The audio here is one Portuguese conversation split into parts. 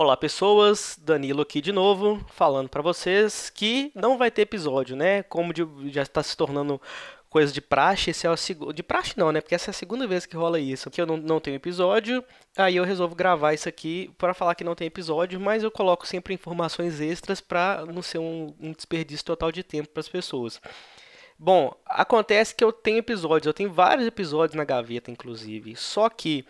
Olá pessoas, Danilo aqui de novo, falando para vocês que não vai ter episódio, né? Como de, já está se tornando coisa de praxe, esse é o segundo. De praxe não, né? Porque essa é a segunda vez que rola isso. Que eu não, não tenho episódio, aí eu resolvo gravar isso aqui para falar que não tem episódio, mas eu coloco sempre informações extras para não ser um, um desperdício total de tempo para as pessoas. Bom, acontece que eu tenho episódios, eu tenho vários episódios na gaveta, inclusive. Só que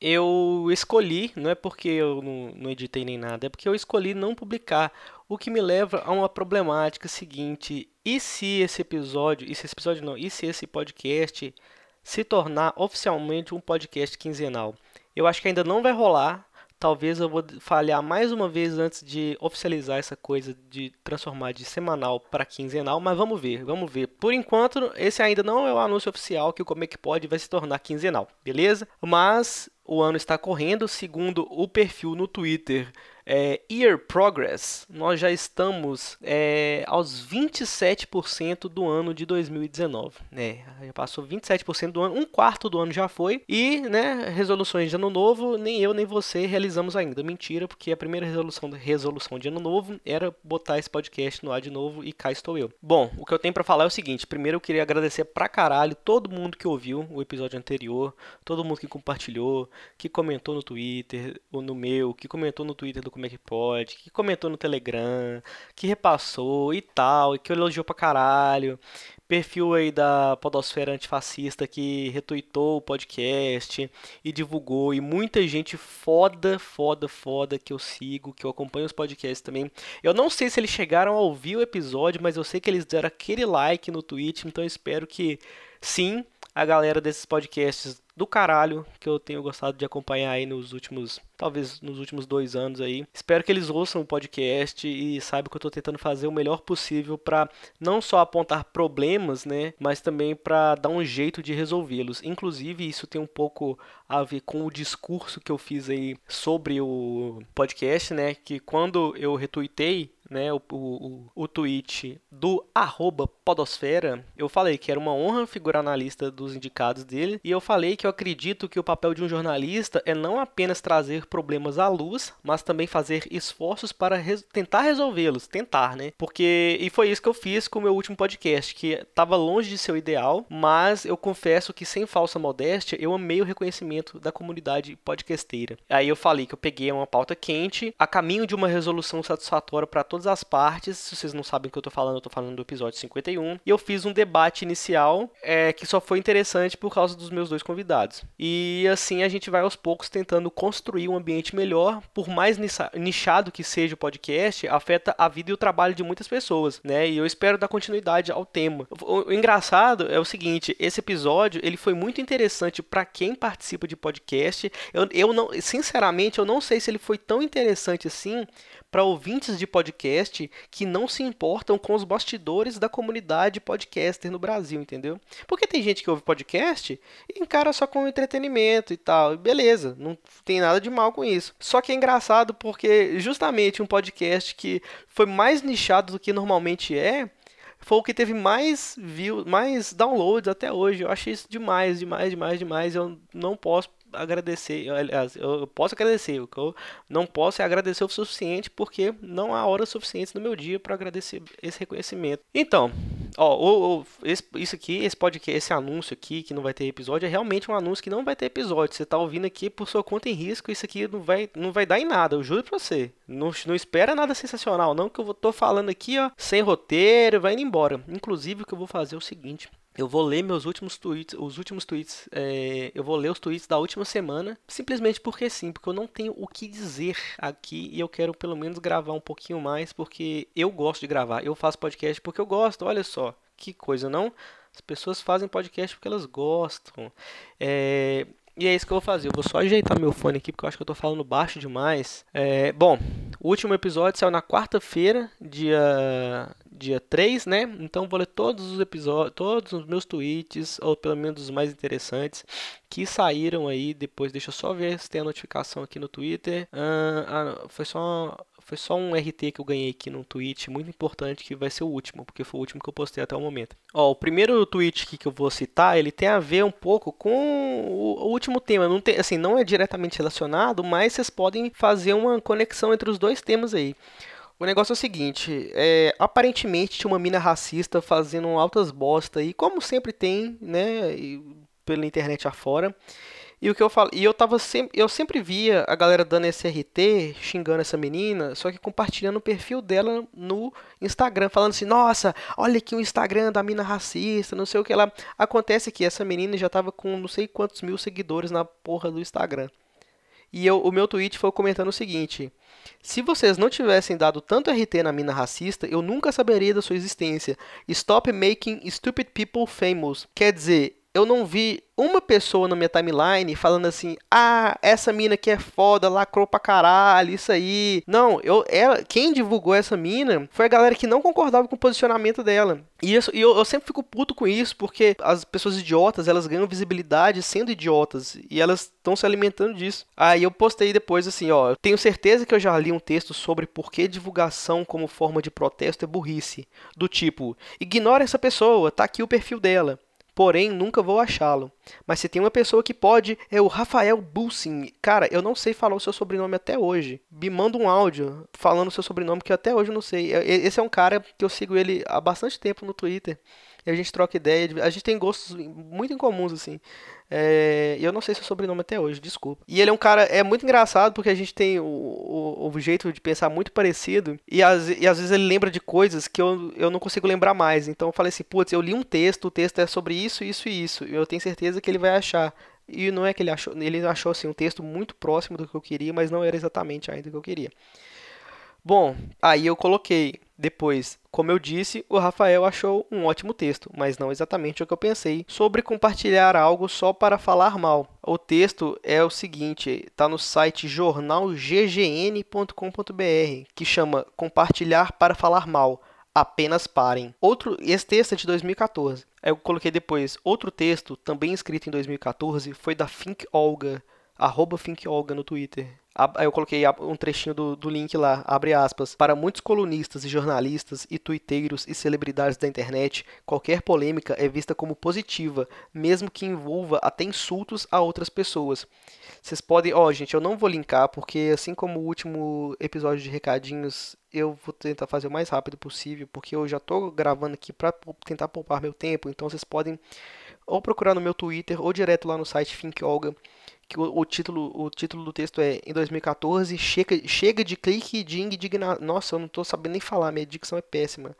eu escolhi, não é porque eu não, não, editei nem nada, é porque eu escolhi não publicar, o que me leva a uma problemática seguinte: e se esse episódio, e se esse episódio não, e se esse podcast se tornar oficialmente um podcast quinzenal? Eu acho que ainda não vai rolar, Talvez eu vou falhar mais uma vez antes de oficializar essa coisa de transformar de semanal para quinzenal, mas vamos ver, vamos ver. Por enquanto, esse ainda não é o anúncio oficial que o Como é que pode vai se tornar quinzenal, beleza? Mas o ano está correndo, segundo o perfil no Twitter é, Year Progress, nós já estamos é, aos 27% do ano de 2019. Né? Já passou 27% do ano, um quarto do ano já foi. E, né, resoluções de ano novo, nem eu nem você realizamos ainda. Mentira, porque a primeira resolução, resolução de ano novo era botar esse podcast no ar de novo e cá estou eu. Bom, o que eu tenho para falar é o seguinte: primeiro eu queria agradecer pra caralho todo mundo que ouviu o episódio anterior, todo mundo que compartilhou, que comentou no Twitter, ou no meu, que comentou no Twitter do como é que pode, que comentou no Telegram, que repassou e tal, e que elogiou pra caralho. Perfil aí da Podosfera Antifascista que retweetou o podcast e divulgou. E muita gente foda, foda, foda que eu sigo, que eu acompanho os podcasts também. Eu não sei se eles chegaram a ouvir o episódio, mas eu sei que eles deram aquele like no Twitch, então espero que sim, a galera desses podcasts do caralho que eu tenho gostado de acompanhar aí nos últimos, talvez nos últimos dois anos aí. Espero que eles ouçam o podcast e saibam que eu estou tentando fazer o melhor possível para não só apontar problemas, né, mas também para dar um jeito de resolvê-los. Inclusive, isso tem um pouco a ver com o discurso que eu fiz aí sobre o podcast, né, que quando eu retuitei né, o, o, o tweet do podosfera, eu falei que era uma honra figurar na lista dos indicados dele, e eu falei que eu acredito que o papel de um jornalista é não apenas trazer problemas à luz, mas também fazer esforços para res tentar resolvê-los, tentar, né? Porque, e foi isso que eu fiz com o meu último podcast, que estava longe de ser o ideal, mas eu confesso que sem falsa modéstia, eu amei o reconhecimento da comunidade podcasteira. Aí eu falei que eu peguei uma pauta quente, a caminho de uma resolução satisfatória para todos todas as partes. Se vocês não sabem o que eu tô falando, eu tô falando do episódio 51. E eu fiz um debate inicial é, que só foi interessante por causa dos meus dois convidados. E assim a gente vai aos poucos tentando construir um ambiente melhor. Por mais nichado que seja o podcast, afeta a vida e o trabalho de muitas pessoas, né? E eu espero dar continuidade ao tema. O, engraçado é o seguinte: esse episódio ele foi muito interessante para quem participa de podcast. Eu, eu não, sinceramente, eu não sei se ele foi tão interessante assim para ouvintes de podcast que não se importam com os bastidores da comunidade podcaster no Brasil, entendeu? Porque tem gente que ouve podcast e encara só com entretenimento e tal, beleza, não tem nada de mal com isso. Só que é engraçado porque justamente um podcast que foi mais nichado do que normalmente é, foi o que teve mais views, mais downloads até hoje. Eu achei isso demais, demais, demais, demais. Eu não posso agradecer, aliás, eu posso agradecer, o que eu não posso é agradecer o suficiente porque não há horas suficientes no meu dia para agradecer esse reconhecimento. Então, ó, o, o, esse, isso aqui, esse podcast, esse anúncio aqui que não vai ter episódio é realmente um anúncio que não vai ter episódio. Você está ouvindo aqui por sua conta em risco, isso aqui não vai, não vai dar em nada, eu juro para você. Não, não espera nada sensacional, não, que eu tô falando aqui, ó, sem roteiro, vai indo embora. Inclusive, o que eu vou fazer é o seguinte, eu vou ler meus últimos tweets, os últimos tweets, é, eu vou ler os tweets da última semana, simplesmente porque sim, porque eu não tenho o que dizer aqui e eu quero pelo menos gravar um pouquinho mais, porque eu gosto de gravar, eu faço podcast porque eu gosto, olha só, que coisa, não? As pessoas fazem podcast porque elas gostam. É, e é isso que eu vou fazer. Eu vou só ajeitar meu fone aqui porque eu acho que eu tô falando baixo demais. É, bom, o último episódio saiu na quarta-feira, dia dia 3, né? Então vou ler todos os episódios, todos os meus tweets, ou pelo menos os mais interessantes, que saíram aí depois. Deixa eu só ver se tem a notificação aqui no Twitter. Ah, ah, foi só Foi só um RT que eu ganhei aqui no tweet, muito importante, que vai ser o último, porque foi o último que eu postei até o momento. Ó, o primeiro tweet que eu vou citar, ele tem a ver um pouco com o último tema. Não tem, assim, não é diretamente relacionado, mas vocês podem fazer uma conexão entre os dois temas aí. O negócio é o seguinte, é, aparentemente tinha uma mina racista fazendo altas bosta e como sempre tem, né, pela internet afora. E o que eu falo, e eu tava sempre, eu sempre via a galera dando esse RT, xingando essa menina, só que compartilhando o perfil dela no Instagram, falando assim: "Nossa, olha aqui o Instagram da mina racista, não sei o que lá". Acontece que essa menina já tava com não sei quantos mil seguidores na porra do Instagram. E eu, o meu tweet foi comentando o seguinte: se vocês não tivessem dado tanto RT na mina racista, eu nunca saberia da sua existência. Stop making stupid people famous. Quer dizer, eu não vi uma pessoa na minha timeline falando assim: "Ah, essa mina aqui é foda, lacrou pra caralho, isso aí". Não, eu ela, quem divulgou essa mina foi a galera que não concordava com o posicionamento dela. E, isso, e eu, eu sempre fico puto com isso, porque as pessoas idiotas, elas ganham visibilidade sendo idiotas e elas estão se alimentando disso. Aí eu postei depois assim, ó, tenho certeza que eu já li um texto sobre por que divulgação como forma de protesto é burrice, do tipo: "Ignora essa pessoa, tá aqui o perfil dela" porém nunca vou achá-lo. Mas se tem uma pessoa que pode, é o Rafael Bussin. Cara, eu não sei falar o seu sobrenome até hoje. Me manda um áudio falando o seu sobrenome que eu até hoje não sei. Esse é um cara que eu sigo ele há bastante tempo no Twitter. E a gente troca ideia. A gente tem gostos muito incomuns, assim. É, eu não sei seu sobrenome até hoje, desculpa. E ele é um cara, é muito engraçado porque a gente tem o, o, o jeito de pensar muito parecido e, as, e às vezes ele lembra de coisas que eu, eu não consigo lembrar mais. Então eu falei assim, putz, eu li um texto, o texto é sobre isso, isso e isso. Eu tenho certeza que ele vai achar. E não é que ele achou, ele achou assim um texto muito próximo do que eu queria, mas não era exatamente ainda o que eu queria. Bom, aí eu coloquei depois, como eu disse, o Rafael achou um ótimo texto, mas não exatamente o que eu pensei, sobre compartilhar algo só para falar mal. O texto é o seguinte, está no site jornalggn.com.br, que chama Compartilhar para falar mal. Apenas parem. Outro, esse texto é de 2014. Eu coloquei depois outro texto, também escrito em 2014, foi da Think Olga, arroba Think Olga no Twitter. Aí eu coloquei um trechinho do, do link lá, abre aspas. Para muitos colunistas e jornalistas e tuiteiros e celebridades da internet, qualquer polêmica é vista como positiva, mesmo que envolva até insultos a outras pessoas. Vocês podem, ó, oh, gente, eu não vou linkar porque assim como o último episódio de recadinhos, eu vou tentar fazer o mais rápido possível, porque eu já estou gravando aqui para tentar poupar meu tempo, então vocês podem ou procurar no meu Twitter ou direto lá no site Think Olga que o, o, título, o título do texto é em 2014 chega, chega de clique de indignação. Nossa, eu não estou sabendo nem falar, minha dicção é péssima.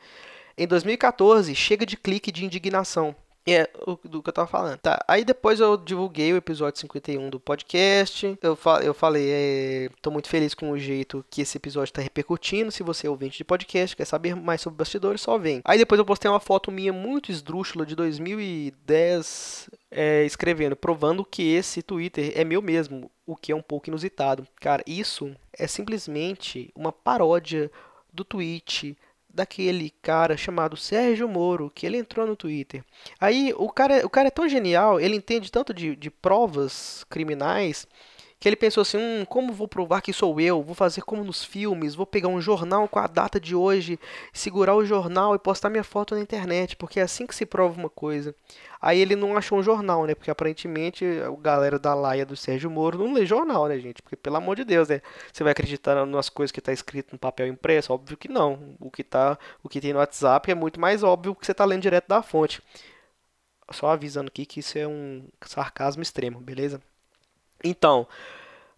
Em 2014 chega de clique de indignação. É, o, do que eu tava falando. Tá, aí depois eu divulguei o episódio 51 do podcast. Eu, fa eu falei, é, tô muito feliz com o jeito que esse episódio tá repercutindo. Se você é ouvinte de podcast, quer saber mais sobre bastidores, só vem. Aí depois eu postei uma foto minha muito esdrúxula de 2010, é, escrevendo, provando que esse Twitter é meu mesmo, o que é um pouco inusitado. Cara, isso é simplesmente uma paródia do tweet daquele cara chamado Sérgio Moro, que ele entrou no Twitter. Aí o cara, o cara é tão genial, ele entende tanto de, de provas criminais que ele pensou assim: hum, como vou provar que sou eu? Vou fazer como nos filmes, vou pegar um jornal com a data de hoje, segurar o jornal e postar minha foto na internet, porque é assim que se prova uma coisa. Aí ele não achou um jornal, né? Porque aparentemente a galera da laia do Sérgio Moro não lê jornal, né, gente? Porque pelo amor de Deus, né? Você vai acreditar nas coisas que está escrito no papel impresso? Óbvio que não. O que, tá, o que tem no WhatsApp é muito mais óbvio que você está lendo direto da fonte. Só avisando aqui que isso é um sarcasmo extremo, beleza? Então,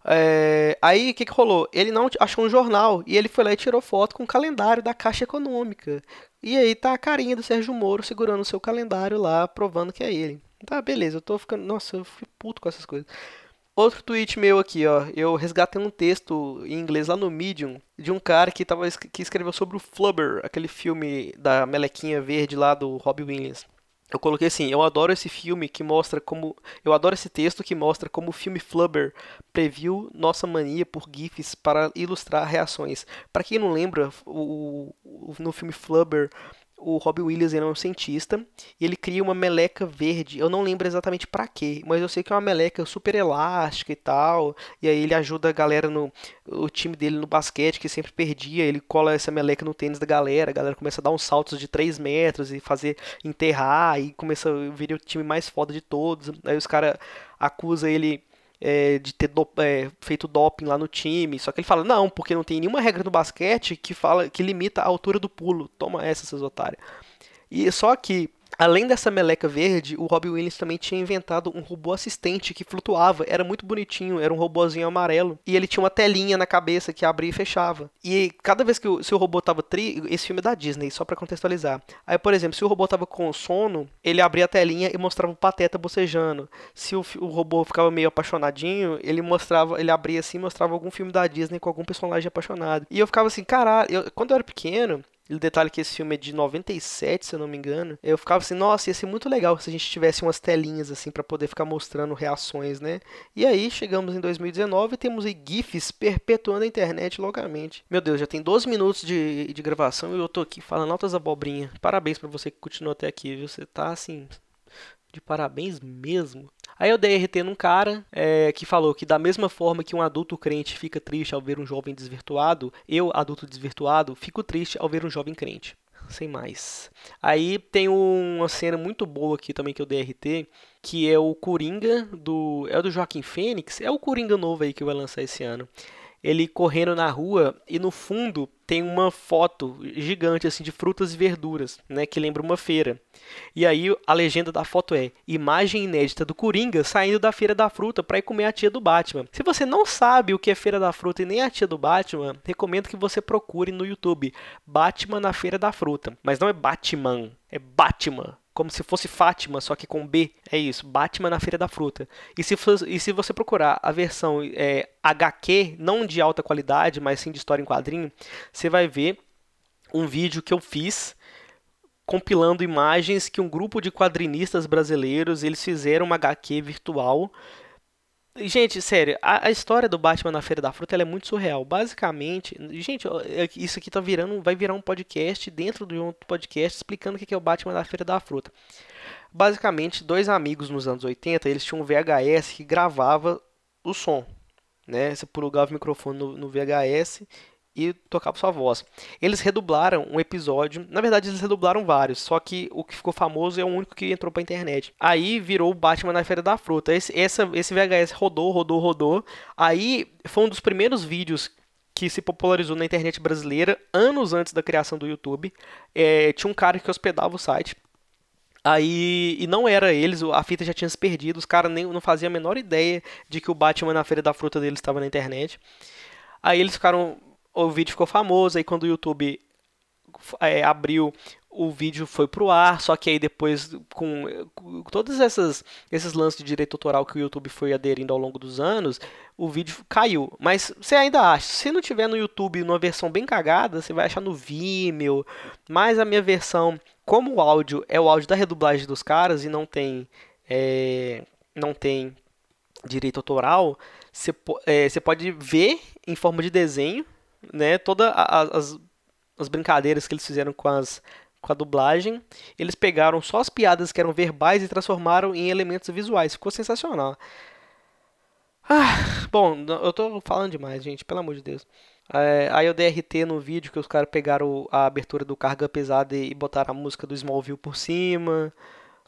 é, aí o que, que rolou? Ele não achou um jornal e ele foi lá e tirou foto com o calendário da Caixa Econômica. E aí tá a carinha do Sérgio Moro segurando o seu calendário lá, provando que é ele. Tá, beleza, eu tô ficando. Nossa, eu fui puto com essas coisas. Outro tweet meu aqui, ó. Eu resgatei um texto em inglês lá no Medium de um cara que, tava, que escreveu sobre o Flubber, aquele filme da melequinha verde lá do Robbie Williams. Eu coloquei assim, eu adoro esse filme que mostra como. Eu adoro esse texto que mostra como o filme Flubber previu nossa mania por GIFs para ilustrar reações. Para quem não lembra, o, o, no filme Flubber, o Robbie Williams ele é um cientista e ele cria uma meleca verde. Eu não lembro exatamente para quê, mas eu sei que é uma meleca super elástica e tal. E aí ele ajuda a galera no o time dele no basquete que sempre perdia. Ele cola essa meleca no tênis da galera. A galera começa a dar uns saltos de 3 metros e fazer enterrar e começa a vir o time mais foda de todos. Aí os caras acusam ele é, de ter do, é, feito doping lá no time. Só que ele fala, não, porque não tem nenhuma regra no basquete que fala que limita a altura do pulo. Toma essa, seus otários. E só que Além dessa meleca verde, o Robbie Williams também tinha inventado um robô assistente que flutuava. Era muito bonitinho, era um robôzinho amarelo. E ele tinha uma telinha na cabeça que abria e fechava. E cada vez que o, robô tava tri... Esse filme é da Disney, só para contextualizar. Aí, por exemplo, se o robô tava com sono, ele abria a telinha e mostrava o pateta bocejando. Se o, o robô ficava meio apaixonadinho, ele mostrava, ele abria assim mostrava algum filme da Disney com algum personagem apaixonado. E eu ficava assim, caralho, eu, quando eu era pequeno, o detalhe que esse filme é de 97, se eu não me engano. Eu ficava assim, nossa, ia ser muito legal se a gente tivesse umas telinhas assim para poder ficar mostrando reações, né? E aí chegamos em 2019 e temos aí GIFs perpetuando a internet loucamente. Meu Deus, já tem 12 minutos de, de gravação e eu tô aqui falando altas abobrinhas. Parabéns para você que continuou até aqui, viu? Você tá assim de parabéns mesmo. Aí eu dei RT num cara é, que falou que da mesma forma que um adulto crente fica triste ao ver um jovem desvirtuado, eu, adulto desvirtuado, fico triste ao ver um jovem crente. Sem mais. Aí tem uma cena muito boa aqui também que eu dei RT, que é o Coringa do. É o do Joaquim Fênix? É o Coringa novo aí que vai lançar esse ano ele correndo na rua e no fundo tem uma foto gigante assim de frutas e verduras, né, que lembra uma feira. E aí a legenda da foto é: imagem inédita do Coringa saindo da feira da fruta para ir comer a tia do Batman. Se você não sabe o que é feira da fruta e nem a tia do Batman, recomendo que você procure no YouTube Batman na feira da fruta, mas não é Batman, é Batman como se fosse Fátima, só que com B. É isso, Batman na Feira da Fruta. E se, e se você procurar a versão é, HQ, não de alta qualidade, mas sim de história em quadrinho, você vai ver um vídeo que eu fiz compilando imagens que um grupo de quadrinistas brasileiros eles fizeram uma HQ virtual Gente, sério, a, a, história do Batman na Feira da Fruta é muito surreal. Basicamente, gente, é isso aqui tá virando, vai virar um podcast dentro de um podcast explicando o que é o Batman na Feira da Fruta. Basicamente, dois amigos nos anos 80, eles tinham um VHS que gravava o som, né? Você plugava o microfone no, no VHS e tocava sua voz. Eles redublaram um episódio, na verdade eles redublaram vários, só que o que ficou famoso é o único que entrou pra internet. Aí virou o Batman na Feira da Fruta. Esse, essa, esse VHS rodou, rodou, rodou. Aí foi um dos primeiros vídeos que se popularizou na internet brasileira anos antes da criação do YouTube. É, tinha um cara que hospedava o site. Aí, e não era eles, a fita já tinha se perdido, os caras não faziam a menor ideia de que o Batman na Feira da Fruta deles estava na internet. Aí eles ficaram o vídeo ficou famoso, aí quando o YouTube é, abriu o vídeo foi pro ar, só que aí depois com, com todos essas, esses lances de direito autoral que o YouTube foi aderindo ao longo dos anos, o vídeo caiu. Mas você ainda acha, se não tiver no YouTube numa versão bem cagada, você vai achar no Vimeo. Mas a minha versão, como o áudio é o áudio da redublagem dos caras e não tem é, não tem direito autoral, você, é, você pode ver em forma de desenho né, todas as, as brincadeiras que eles fizeram com as com a dublagem, eles pegaram só as piadas que eram verbais e transformaram em elementos visuais. Ficou sensacional. Ah, bom, eu tô falando demais, gente, pelo amor de Deus. É, aí o DRT no vídeo que os caras pegaram a abertura do Carga Pesada e botaram a música do Smallville por cima.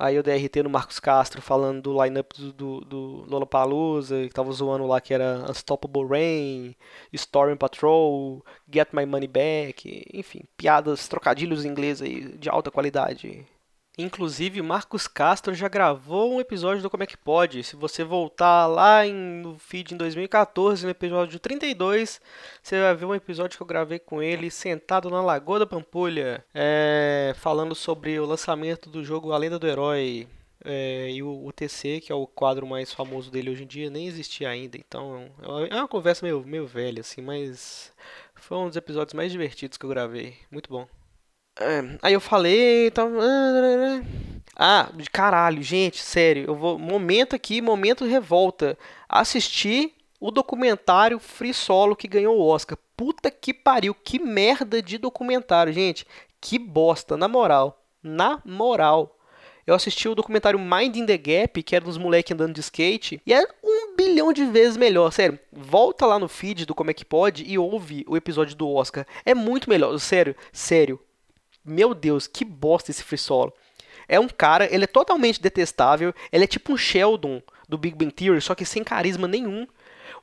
Aí o DRT no Marcos Castro falando do lineup do, do, do Lollapalooza, que tava zoando lá que era Unstoppable Rain, Storm Patrol, Get My Money Back, enfim, piadas, trocadilhos em inglês aí de alta qualidade. Inclusive, Marcos Castro já gravou um episódio do Como é que Pode. Se você voltar lá em, no feed em 2014, no episódio 32, você vai ver um episódio que eu gravei com ele sentado na Lagoa da Pampulha, é, falando sobre o lançamento do jogo A Lenda do Herói. É, e o UTC, que é o quadro mais famoso dele hoje em dia, nem existia ainda. Então é uma conversa meio, meio velha, assim, mas foi um dos episódios mais divertidos que eu gravei. Muito bom. É, aí eu falei, então, ah, de caralho, gente, sério, eu vou momento aqui, momento revolta. Assistir o documentário Free Solo que ganhou o Oscar. Puta que pariu, que merda de documentário, gente. Que bosta, na moral. Na moral. Eu assisti o documentário Mind in the Gap, que era dos moleques andando de skate, e é um bilhão de vezes melhor. Sério, volta lá no feed do Como é que Pode e ouve o episódio do Oscar. É muito melhor. Sério, sério. Meu Deus, que bosta esse free solo. É um cara, ele é totalmente detestável. Ele é tipo um Sheldon do Big Bang Theory, só que sem carisma nenhum.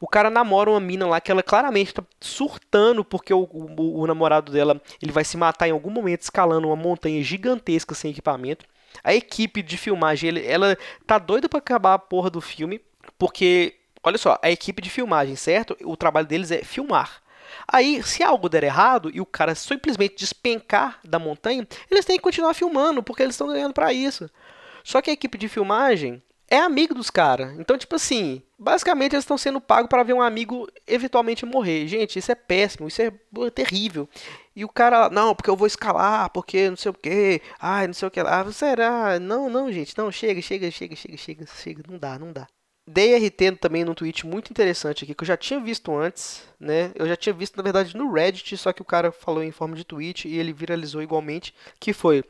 O cara namora uma mina lá que ela claramente tá surtando porque o, o, o, namorado dela ele vai se matar em algum momento escalando uma montanha gigantesca sem equipamento. A equipe de filmagem, ele, ela tá doida para acabar a porra do filme, porque, olha só, a equipe de filmagem, certo? O trabalho deles é filmar. Aí, se algo der errado e o cara simplesmente despencar da montanha, eles têm que continuar filmando, porque eles estão ganhando para isso. Só que a equipe de filmagem é amigo dos caras. Então, tipo assim, basicamente eles estão sendo pagos para ver um amigo eventualmente morrer. Gente, isso é péssimo, isso é terrível. E o cara, não, porque eu vou escalar, porque não sei o que, ai, não sei o que lá. Será? Não, não, gente, não, chega, chega, chega, chega, chega, chega, não dá, não dá. Dei RT também num tweet muito interessante aqui, que eu já tinha visto antes, né? Eu já tinha visto, na verdade, no Reddit, só que o cara falou em forma de tweet e ele viralizou igualmente, que foi...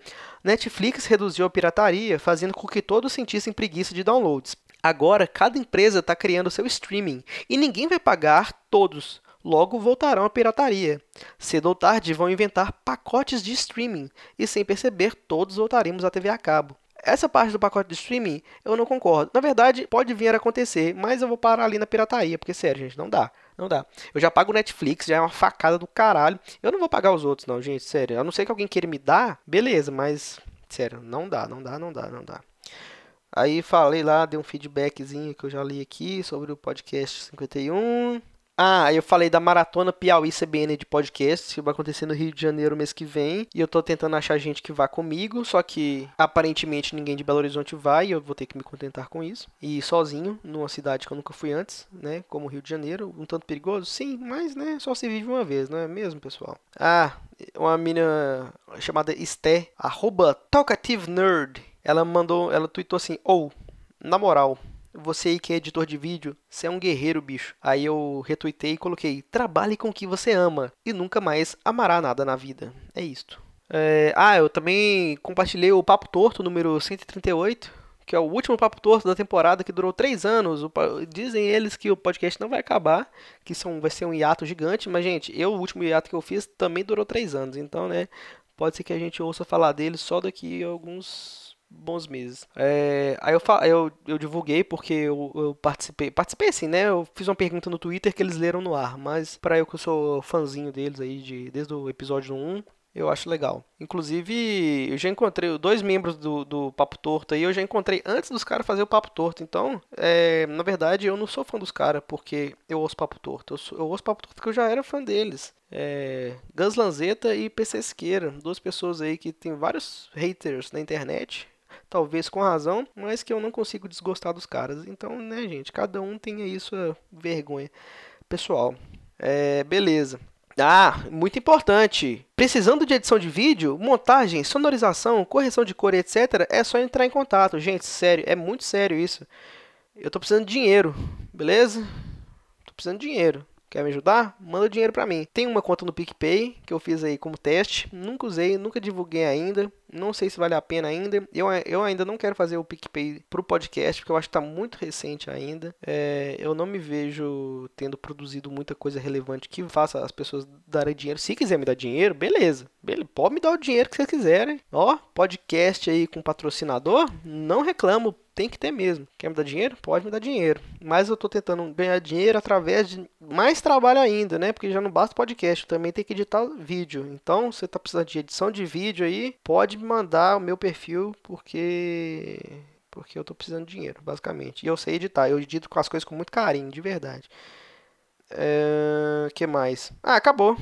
Netflix reduziu a pirataria, fazendo com que todos sentissem preguiça de downloads. Agora, cada empresa está criando seu streaming e ninguém vai pagar todos. Logo voltarão à pirataria. Cedo ou tarde vão inventar pacotes de streaming e, sem perceber, todos voltaremos à TV a cabo. Essa parte do pacote de streaming eu não concordo. Na verdade, pode vir a acontecer, mas eu vou parar ali na pirataria, porque sério, gente, não dá. Não dá. Eu já pago o Netflix, já é uma facada do caralho. Eu não vou pagar os outros, não, gente, sério. A não ser que alguém queira me dar, beleza, mas sério, não dá, não dá, não dá, não dá. Aí falei lá, dei um feedbackzinho que eu já li aqui sobre o podcast 51. Ah, eu falei da maratona Piauí CBN de podcast, que vai acontecer no Rio de Janeiro mês que vem. E eu tô tentando achar gente que vá comigo, só que aparentemente ninguém de Belo Horizonte vai, e eu vou ter que me contentar com isso. E sozinho, numa cidade que eu nunca fui antes, né? Como Rio de Janeiro, um tanto perigoso? Sim, mas né, só se vive uma vez, não é mesmo, pessoal? Ah, uma mina chamada Esté, arroba Talkative Nerd. Ela mandou, ela tweetou assim, ou, oh, na moral, você aí que é editor de vídeo, você é um guerreiro, bicho. Aí eu retuitei e coloquei: trabalhe com o que você ama e nunca mais amará nada na vida. É isto. É, ah, eu também compartilhei o Papo Torto número 138, que é o último Papo Torto da temporada, que durou três anos. Dizem eles que o podcast não vai acabar, que são, vai ser um hiato gigante, mas, gente, eu, o último hiato que eu fiz também durou três anos, então, né, pode ser que a gente ouça falar dele só daqui a alguns bons meses. É, aí eu, eu, eu divulguei porque eu, eu, participei. Participei assim, né? Eu fiz uma pergunta no Twitter que eles leram no ar. Mas para eu que eu sou fãzinho deles aí de, desde o episódio 1, eu acho legal. Inclusive, eu já encontrei dois membros do, do Papo Torto aí, eu já encontrei antes dos caras fazer o Papo Torto. Então, é, na verdade, eu não sou fã dos caras porque eu ouço Papo Torto. Eu, sou, eu ouço Papo Torto porque eu já era fã deles. É, Gus Lanzetta e PC Esqueira, duas pessoas aí que tem vários haters na internet talvez com razão, mas que eu não consigo desgostar dos caras. Então, né, gente, cada um tem aí sua vergonha pessoal. É, beleza. Ah, muito importante. Precisando de edição de vídeo, montagem, sonorização, correção de cor, etc., é só entrar em contato. Gente, sério, é muito sério isso. Eu tô precisando de dinheiro, beleza? Tô precisando de dinheiro. Quer me ajudar? Manda dinheiro para mim. Tem uma conta no PicPay que eu fiz aí como teste. Nunca usei, nunca divulguei ainda. Não sei se vale a pena ainda. Eu, eu ainda não quero fazer o PicPay pro podcast, porque eu acho que tá muito recente ainda. É, eu não me vejo tendo produzido muita coisa relevante que faça as pessoas darem dinheiro. Se quiser me dar dinheiro, beleza. beleza. Pode me dar o dinheiro que vocês quiserem. Ó, podcast aí com patrocinador, não reclamo tem que ter mesmo. Quer me dar dinheiro? Pode me dar dinheiro. Mas eu tô tentando ganhar dinheiro através de mais trabalho ainda, né? Porque já não basta podcast, também tem que editar vídeo. Então, você tá precisando de edição de vídeo aí, pode me mandar o meu perfil, porque porque eu tô precisando de dinheiro, basicamente. E eu sei editar, eu edito com as coisas com muito carinho, de verdade. É... que mais? Ah, acabou.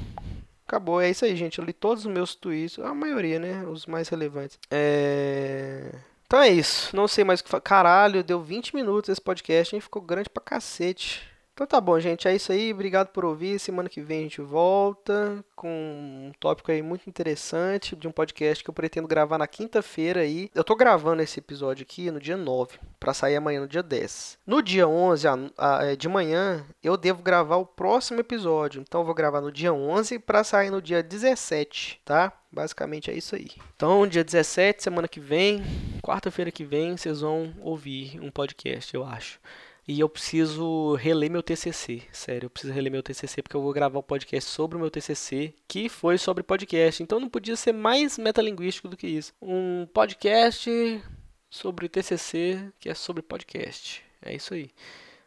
Acabou, é isso aí, gente. Eu li todos os meus tweets, a maioria, né? Os mais relevantes. É... Então é isso. Não sei mais o que falar. Caralho, deu 20 minutos esse podcast, hein? Ficou grande pra cacete. Então tá bom, gente. É isso aí. Obrigado por ouvir. Semana que vem a gente volta com um tópico aí muito interessante de um podcast que eu pretendo gravar na quinta-feira aí. Eu tô gravando esse episódio aqui no dia 9, para sair amanhã no dia 10. No dia 11 a, a, é, de manhã, eu devo gravar o próximo episódio. Então eu vou gravar no dia 11 para sair no dia 17, tá? Basicamente é isso aí. Então, dia 17, semana que vem, quarta-feira que vem, vocês vão ouvir um podcast, eu acho. E eu preciso reler meu TCC, sério, eu preciso reler meu TCC porque eu vou gravar um podcast sobre o meu TCC, que foi sobre podcast. Então não podia ser mais metalinguístico do que isso. Um podcast sobre TCC que é sobre podcast. É isso aí.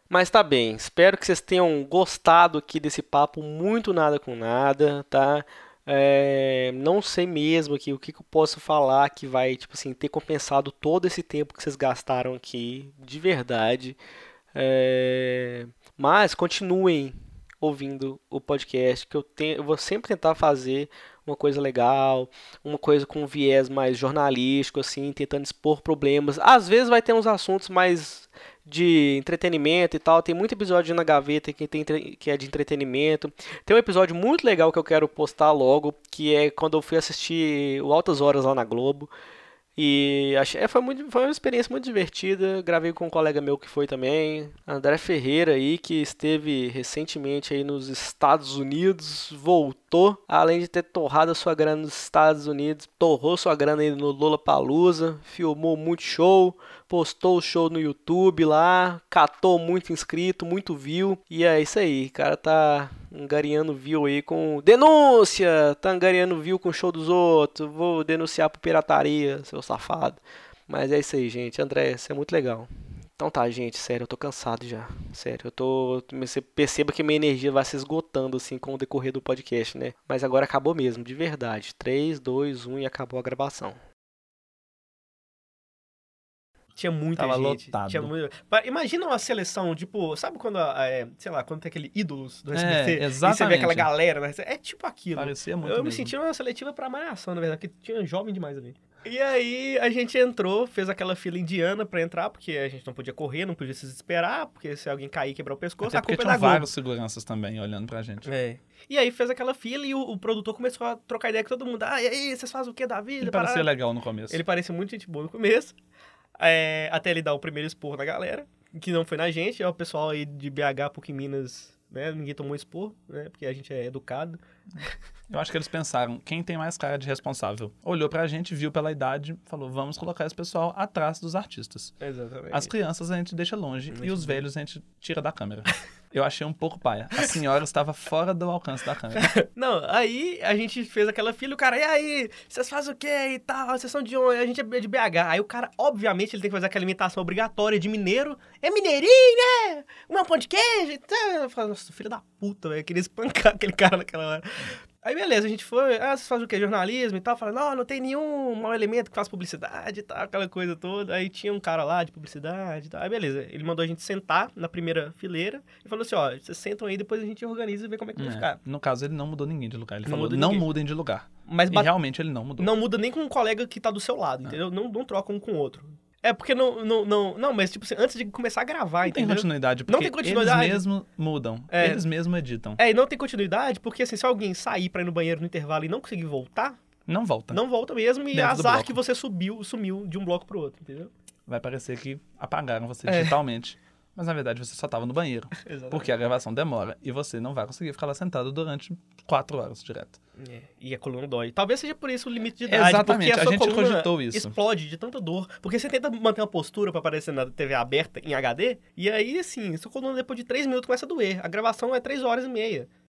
Mas tá bem, espero que vocês tenham gostado aqui desse papo muito nada com nada, tá? É, não sei mesmo aqui o que, que, eu posso falar que vai tipo assim ter compensado todo esse tempo que vocês gastaram aqui de verdade. É, mas continuem ouvindo o podcast, que eu, eu vou sempre tentar fazer uma coisa legal, uma coisa com viés mais jornalístico, assim, tentando expor problemas. Às vezes vai ter uns assuntos mais de entretenimento e tal. Tem muito episódio na gaveta que, tem, que é de entretenimento. Tem um episódio muito legal que eu quero postar logo, que é quando eu fui assistir o Altas Horas lá na Globo. E achei, é, foi, muito, foi uma experiência muito divertida. Gravei com um colega meu que foi também, André Ferreira aí, que esteve recentemente aí nos Estados Unidos, voltou, além de ter torrado a sua grana nos Estados Unidos, torrou sua grana aí no Lola Palusa, filmou muito show, postou o show no YouTube lá, catou muito inscrito, muito view. E é isso aí, cara tá angariando view aí com. Denúncia! Tá angariando view com o show dos outros. Vou denunciar por pirataria, seu safado. Mas é isso aí, gente. André, isso é muito legal. Então tá, gente, sério, eu tô cansado já. Sério, eu tô. Você perceba que minha energia vai se esgotando assim com o decorrer do podcast, né? Mas agora acabou mesmo, de verdade. 3, 2, 1 e acabou a gravação. Tinha muita Tava gente. lotado. Tinha muito... Imagina uma seleção, tipo, sabe quando, é, sei lá, quando tem aquele ídolos do SBT? É, E você vê exatamente. aquela galera, né? é tipo aquilo. Parecia muito Eu me mesmo. senti numa seletiva pra malhação, na verdade, porque tinha jovem demais ali. E aí a gente entrou, fez aquela fila indiana pra entrar, porque a gente não podia correr, não podia se desesperar, porque se alguém cair e quebrar o pescoço, Até a culpa é da Globo. vários seguranças também olhando pra gente. É. E aí fez aquela fila e o, o produtor começou a trocar ideia com todo mundo. Ah, e aí, vocês fazem o que da vida? Ele parecia legal no começo. Ele parecia muito gente boa no começo. É, até ele dar o primeiro expor na galera, que não foi na gente, é o pessoal aí de BH, PUC Minas, né? Ninguém tomou expor, né? Porque a gente é educado. Eu acho que eles pensaram, quem tem mais cara de responsável? Olhou pra gente, viu pela idade, falou, vamos colocar esse pessoal atrás dos artistas. Exatamente. As crianças a gente deixa longe e os longe. velhos a gente tira da câmera. Eu achei um pouco paia. A senhora estava fora do alcance da câmera. Não, aí a gente fez aquela fila, o cara, e aí, vocês fazem o quê e tal? Vocês são de onde? A gente é de BH. Aí o cara, obviamente, ele tem que fazer aquela imitação obrigatória de mineiro. É mineirinho, né? Um pão de queijo. Eu falo, nossa, filho da puta, velho. Eu queria espancar aquele cara naquela hora. Aí beleza, a gente foi, ah, vocês fazem o quê? Jornalismo e tal? Fala, não, não tem nenhum mau elemento que faz publicidade e tal, aquela coisa toda. Aí tinha um cara lá de publicidade e tal. Aí beleza, ele mandou a gente sentar na primeira fileira e falou assim, ó, vocês sentam aí, depois a gente organiza e vê como é que vai É. ficar. No caso, ele não mudou ninguém de lugar. Ele Não falou, não ninguém. mudem de lugar. Mas realmente ele não mudou. Não muda nem com um colega que tá do seu lado, entendeu? Não, não troca um com o outro. É porque não, não, não, não, mas tipo assim, antes de começar a gravar, Não tem entendeu? continuidade, Não porque tem continuidade. eles mesmos mudam. É. Eles mesmos editam. É, e não tem continuidade, porque assim, se alguém sair pra ir no banheiro no intervalo e não conseguir voltar, Não volta. não volta mesmo e Dentro azar que você subiu, sumiu de um bloco pro outro, entendeu? Vai parecer que apagaram você É. digitalmente. Mas na verdade você só estava no banheiro. Porque a gravação demora. E você não vai conseguir ficar lá sentado durante quatro horas direto. É, e a coluna dói. Talvez seja por isso o limite de idade. Exatamente, porque a, a gente cogitou isso. explode de tanta dor. Porque você tenta manter uma postura pra aparecer na TV aberta em HD, e aí, assim, sua coluna depois de três minutos começa a doer. A gravação é três horas e meia.